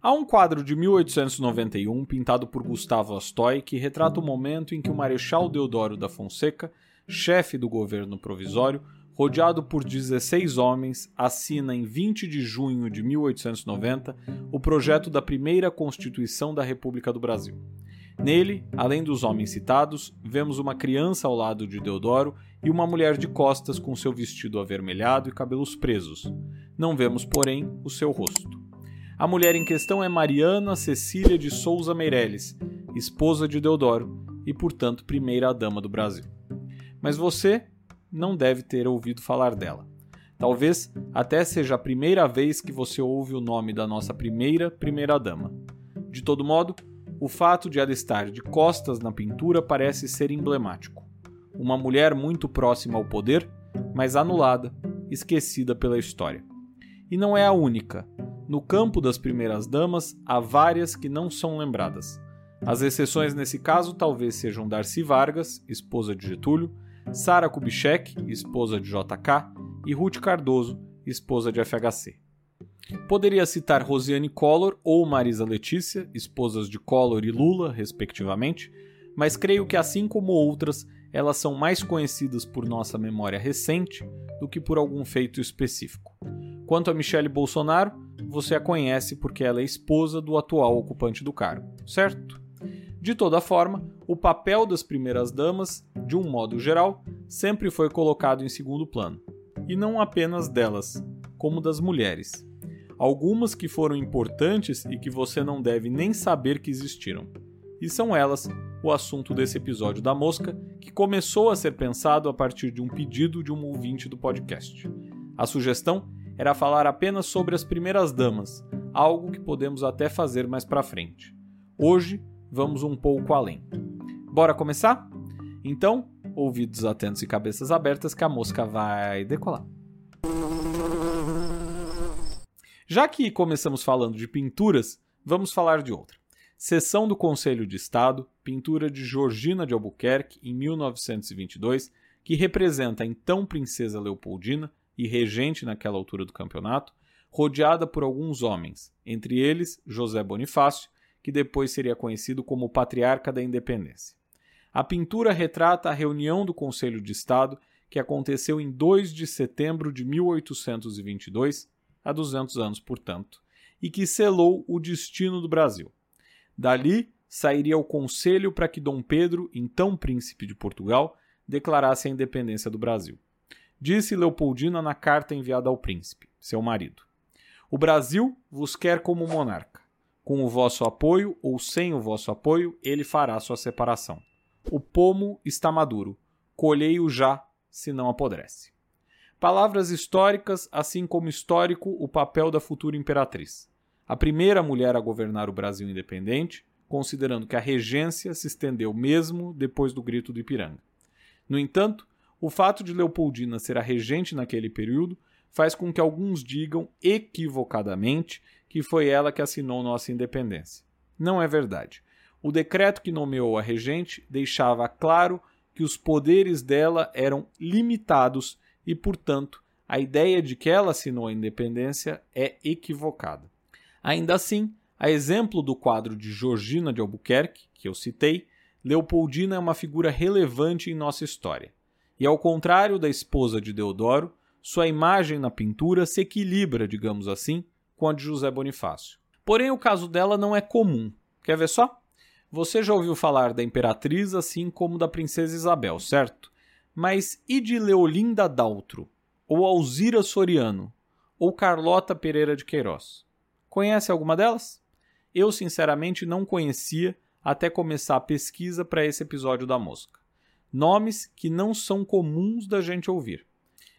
Há um quadro de 1891 pintado por Gustavo Astoy que retrata o momento em que o Marechal Deodoro da Fonseca, chefe do governo provisório, rodeado por 16 homens, assina em 20 de junho de 1890 o projeto da primeira Constituição da República do Brasil. Nele, além dos homens citados, vemos uma criança ao lado de Deodoro e uma mulher de costas com seu vestido avermelhado e cabelos presos. Não vemos, porém, o seu rosto. A mulher em questão é Mariana Cecília de Souza Meireles, esposa de Deodoro e, portanto, primeira dama do Brasil. Mas você não deve ter ouvido falar dela. Talvez até seja a primeira vez que você ouve o nome da nossa primeira primeira-dama. De todo modo, o fato de ela estar de costas na pintura parece ser emblemático. Uma mulher muito próxima ao poder, mas anulada, esquecida pela história. E não é a única. No campo das primeiras damas, há várias que não são lembradas. As exceções nesse caso talvez sejam Darcy Vargas, esposa de Getúlio, Sara Kubitschek, esposa de JK, e Ruth Cardoso, esposa de FHC. Poderia citar Rosiane Collor ou Marisa Letícia, esposas de Collor e Lula, respectivamente, mas creio que, assim como outras, elas são mais conhecidas por nossa memória recente do que por algum feito específico. Quanto a Michele Bolsonaro, você a conhece porque ela é esposa do atual ocupante do cargo, certo? De toda forma, o papel das primeiras damas, de um modo geral, sempre foi colocado em segundo plano, e não apenas delas, como das mulheres. Algumas que foram importantes e que você não deve nem saber que existiram. E são elas o assunto desse episódio da Mosca, que começou a ser pensado a partir de um pedido de um ouvinte do podcast. A sugestão era falar apenas sobre as primeiras damas, algo que podemos até fazer mais para frente. Hoje vamos um pouco além. Bora começar? Então, ouvidos atentos e cabeças abertas que a mosca vai decolar. Já que começamos falando de pinturas, vamos falar de outra. Sessão do Conselho de Estado, pintura de Georgina de Albuquerque, em 1922, que representa a então princesa Leopoldina e regente naquela altura do campeonato, rodeada por alguns homens, entre eles José Bonifácio, que depois seria conhecido como Patriarca da Independência. A pintura retrata a reunião do Conselho de Estado que aconteceu em 2 de setembro de 1822, há 200 anos, portanto, e que selou o destino do Brasil. Dali sairia o conselho para que Dom Pedro, então príncipe de Portugal, declarasse a independência do Brasil disse Leopoldina na carta enviada ao príncipe, seu marido. O Brasil vos quer como monarca. Com o vosso apoio ou sem o vosso apoio, ele fará sua separação. O pomo está maduro. Colhei-o já, se não apodrece. Palavras históricas, assim como histórico o papel da futura imperatriz. A primeira mulher a governar o Brasil independente, considerando que a regência se estendeu mesmo depois do grito do Ipiranga. No entanto, o fato de Leopoldina ser a regente naquele período faz com que alguns digam equivocadamente que foi ela que assinou nossa independência. Não é verdade. O decreto que nomeou a regente deixava claro que os poderes dela eram limitados e, portanto, a ideia de que ela assinou a independência é equivocada. Ainda assim, a exemplo do quadro de Georgina de Albuquerque, que eu citei, Leopoldina é uma figura relevante em nossa história. E ao contrário da esposa de Deodoro, sua imagem na pintura se equilibra, digamos assim, com a de José Bonifácio. Porém, o caso dela não é comum. Quer ver só? Você já ouviu falar da imperatriz assim como da princesa Isabel, certo? Mas e de Leolinda Daltro? Ou Alzira Soriano? Ou Carlota Pereira de Queiroz? Conhece alguma delas? Eu, sinceramente, não conhecia até começar a pesquisa para esse episódio da Mosca nomes que não são comuns da gente ouvir.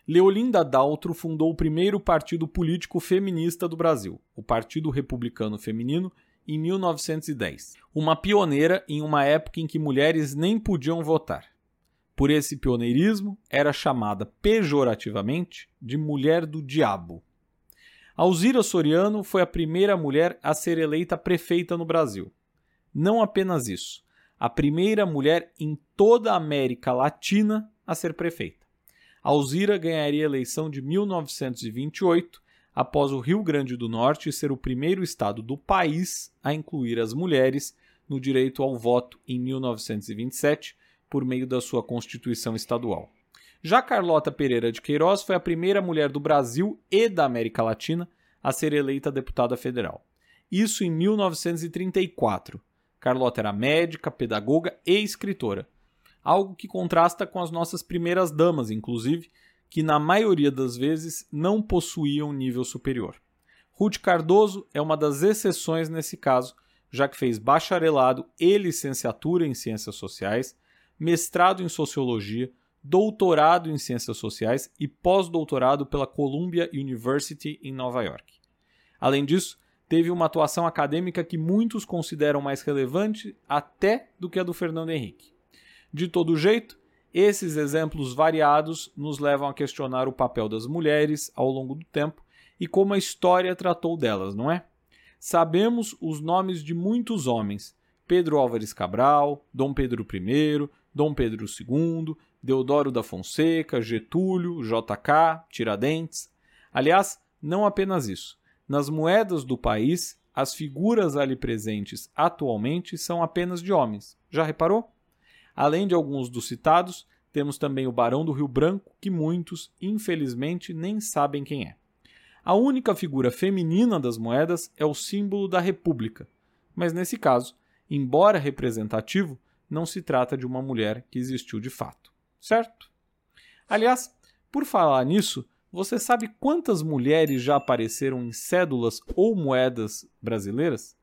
Leolinda Daltro fundou o primeiro partido político feminista do Brasil, o Partido Republicano Feminino, em 1910. Uma pioneira em uma época em que mulheres nem podiam votar. Por esse pioneirismo, era chamada pejorativamente de mulher do diabo. Alzira Soriano foi a primeira mulher a ser eleita prefeita no Brasil. Não apenas isso, a primeira mulher em toda a América Latina a ser prefeita. Alzira ganharia a eleição de 1928, após o Rio Grande do Norte ser o primeiro estado do país a incluir as mulheres no direito ao voto em 1927, por meio da sua Constituição Estadual. Já Carlota Pereira de Queiroz foi a primeira mulher do Brasil e da América Latina a ser eleita deputada federal. Isso em 1934. Carlota era médica, pedagoga e escritora, algo que contrasta com as nossas primeiras damas, inclusive, que na maioria das vezes não possuíam nível superior. Ruth Cardoso é uma das exceções nesse caso, já que fez bacharelado e licenciatura em Ciências Sociais, mestrado em Sociologia, doutorado em Ciências Sociais e pós-doutorado pela Columbia University em Nova York. Além disso, teve uma atuação acadêmica que muitos consideram mais relevante até do que a do Fernando Henrique. De todo jeito, esses exemplos variados nos levam a questionar o papel das mulheres ao longo do tempo e como a história tratou delas, não é? Sabemos os nomes de muitos homens: Pedro Álvares Cabral, Dom Pedro I, Dom Pedro II, Deodoro da Fonseca, Getúlio, JK, Tiradentes. Aliás, não apenas isso. Nas moedas do país, as figuras ali presentes atualmente são apenas de homens. Já reparou? Além de alguns dos citados, temos também o Barão do Rio Branco, que muitos, infelizmente, nem sabem quem é. A única figura feminina das moedas é o símbolo da República, mas nesse caso, embora representativo, não se trata de uma mulher que existiu de fato, certo? Aliás, por falar nisso, você sabe quantas mulheres já apareceram em cédulas ou moedas brasileiras?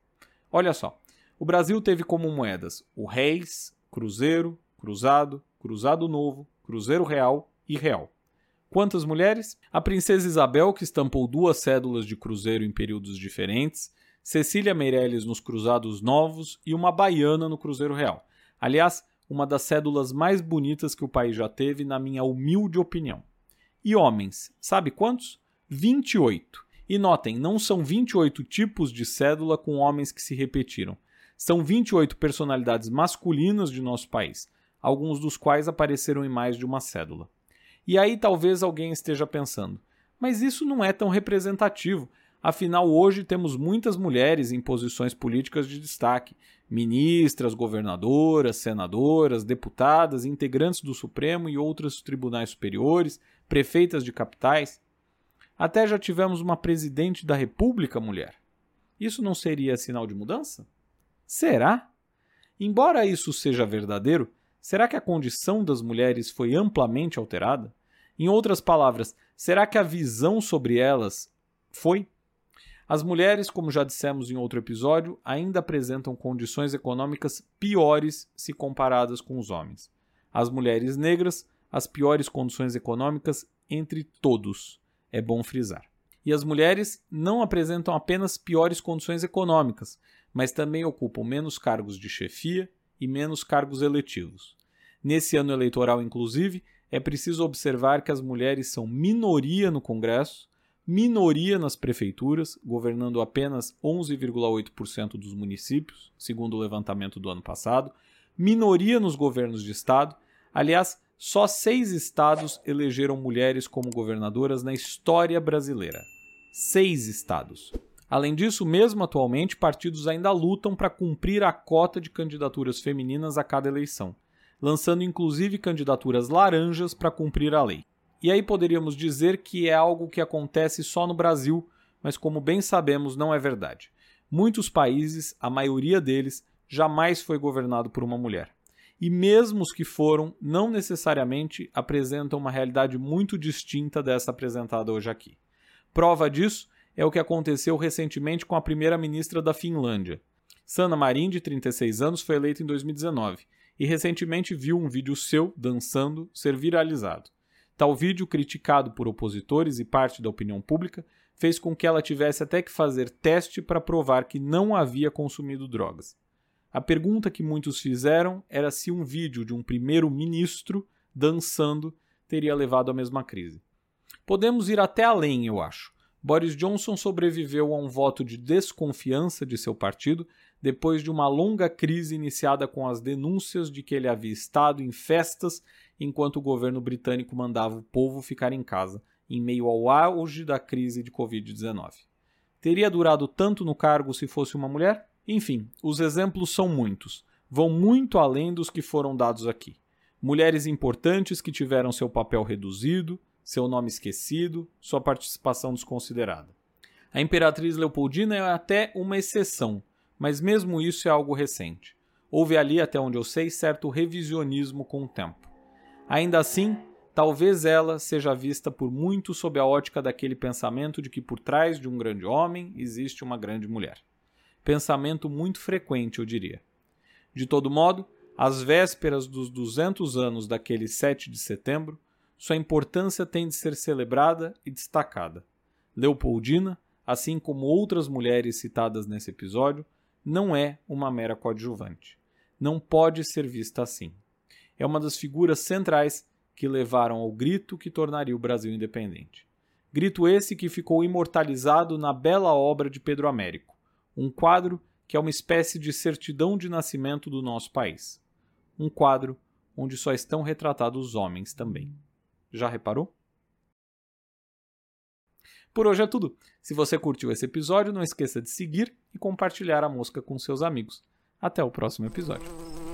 Olha só, o Brasil teve como moedas o Reis, Cruzeiro, Cruzado, Cruzado Novo, Cruzeiro Real e Real. Quantas mulheres? A princesa Isabel, que estampou duas cédulas de cruzeiro em períodos diferentes, Cecília Meirelles nos Cruzados Novos e uma baiana no Cruzeiro Real. Aliás, uma das cédulas mais bonitas que o país já teve, na minha humilde opinião. E homens, sabe quantos? 28. E notem, não são 28 tipos de cédula com homens que se repetiram. São 28 personalidades masculinas de nosso país, alguns dos quais apareceram em mais de uma cédula. E aí talvez alguém esteja pensando: mas isso não é tão representativo. Afinal, hoje temos muitas mulheres em posições políticas de destaque: ministras, governadoras, senadoras, deputadas, integrantes do Supremo e outros tribunais superiores, prefeitas de capitais. Até já tivemos uma presidente da República mulher. Isso não seria sinal de mudança? Será? Embora isso seja verdadeiro, será que a condição das mulheres foi amplamente alterada? Em outras palavras, será que a visão sobre elas foi? As mulheres, como já dissemos em outro episódio, ainda apresentam condições econômicas piores se comparadas com os homens. As mulheres negras as piores condições econômicas entre todos, é bom frisar. E as mulheres não apresentam apenas piores condições econômicas, mas também ocupam menos cargos de chefia e menos cargos eletivos. Nesse ano eleitoral, inclusive, é preciso observar que as mulheres são minoria no Congresso, minoria nas prefeituras, governando apenas 11,8% dos municípios, segundo o levantamento do ano passado, minoria nos governos de estado. Aliás, só seis estados elegeram mulheres como governadoras na história brasileira. Seis estados. Além disso, mesmo atualmente, partidos ainda lutam para cumprir a cota de candidaturas femininas a cada eleição, lançando inclusive candidaturas laranjas para cumprir a lei. E aí poderíamos dizer que é algo que acontece só no Brasil, mas como bem sabemos, não é verdade. Muitos países, a maioria deles, jamais foi governado por uma mulher e mesmo os que foram, não necessariamente apresentam uma realidade muito distinta dessa apresentada hoje aqui. Prova disso é o que aconteceu recentemente com a primeira-ministra da Finlândia. Sanna Marin, de 36 anos, foi eleita em 2019 e recentemente viu um vídeo seu dançando ser viralizado. Tal vídeo, criticado por opositores e parte da opinião pública, fez com que ela tivesse até que fazer teste para provar que não havia consumido drogas. A pergunta que muitos fizeram era se um vídeo de um primeiro-ministro dançando teria levado à mesma crise. Podemos ir até além, eu acho. Boris Johnson sobreviveu a um voto de desconfiança de seu partido depois de uma longa crise iniciada com as denúncias de que ele havia estado em festas enquanto o governo britânico mandava o povo ficar em casa, em meio ao auge da crise de Covid-19. Teria durado tanto no cargo se fosse uma mulher? Enfim, os exemplos são muitos, vão muito além dos que foram dados aqui. Mulheres importantes que tiveram seu papel reduzido, seu nome esquecido, sua participação desconsiderada. A Imperatriz Leopoldina é até uma exceção, mas mesmo isso é algo recente. Houve ali, até onde eu sei, certo revisionismo com o tempo. Ainda assim, talvez ela seja vista por muitos sob a ótica daquele pensamento de que por trás de um grande homem existe uma grande mulher. Pensamento muito frequente, eu diria. De todo modo, às vésperas dos 200 anos daquele 7 de setembro, sua importância tem de ser celebrada e destacada. Leopoldina, assim como outras mulheres citadas nesse episódio, não é uma mera coadjuvante. Não pode ser vista assim. É uma das figuras centrais que levaram ao grito que tornaria o Brasil independente. Grito esse que ficou imortalizado na bela obra de Pedro Américo, um quadro que é uma espécie de certidão de nascimento do nosso país. Um quadro onde só estão retratados os homens também. Já reparou? Por hoje é tudo. Se você curtiu esse episódio, não esqueça de seguir e compartilhar a mosca com seus amigos. Até o próximo episódio.